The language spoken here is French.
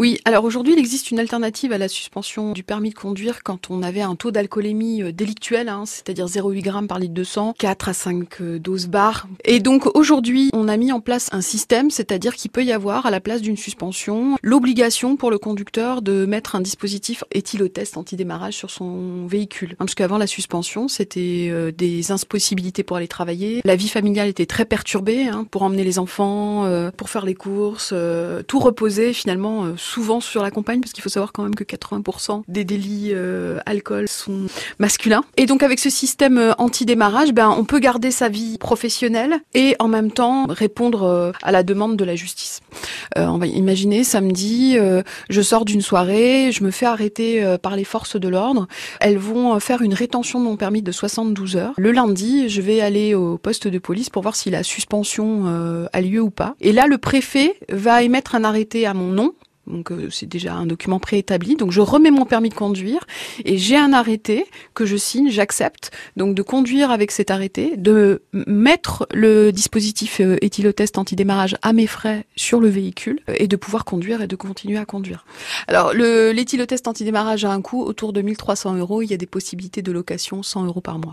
Oui, alors aujourd'hui, il existe une alternative à la suspension du permis de conduire quand on avait un taux d'alcoolémie euh, délictuel, hein, c'est-à-dire 0,8 grammes par litre de sang, 4 à 5 euh, doses barres. Et donc aujourd'hui, on a mis en place un système, c'est-à-dire qu'il peut y avoir à la place d'une suspension l'obligation pour le conducteur de mettre un dispositif éthylotest anti-démarrage sur son véhicule. Hein, parce qu'avant la suspension, c'était euh, des impossibilités pour aller travailler. La vie familiale était très perturbée hein, pour emmener les enfants, pour faire les courses, tout reposait finalement souvent sur la compagne, parce qu'il faut savoir quand même que 80% des délits euh, alcool sont masculins. Et donc avec ce système euh, anti-démarrage, ben, on peut garder sa vie professionnelle et en même temps répondre euh, à la demande de la justice. Euh, on va imaginer samedi, je sors d'une soirée, je me fais arrêter par les forces de l'ordre. Elles vont faire une rétention de mon permis de 72 heures. Le lundi, je vais aller au poste de police pour voir si la suspension a lieu ou pas. Et là, le préfet va émettre un arrêté à mon nom donc euh, c'est déjà un document préétabli. Donc je remets mon permis de conduire et j'ai un arrêté que je signe, j'accepte. Donc de conduire avec cet arrêté, de mettre le dispositif euh, éthylotest anti-démarrage à mes frais sur le véhicule et de pouvoir conduire et de continuer à conduire. Alors l'éthylotest anti-démarrage a un coût autour de 1300 euros. Il y a des possibilités de location 100 euros par mois.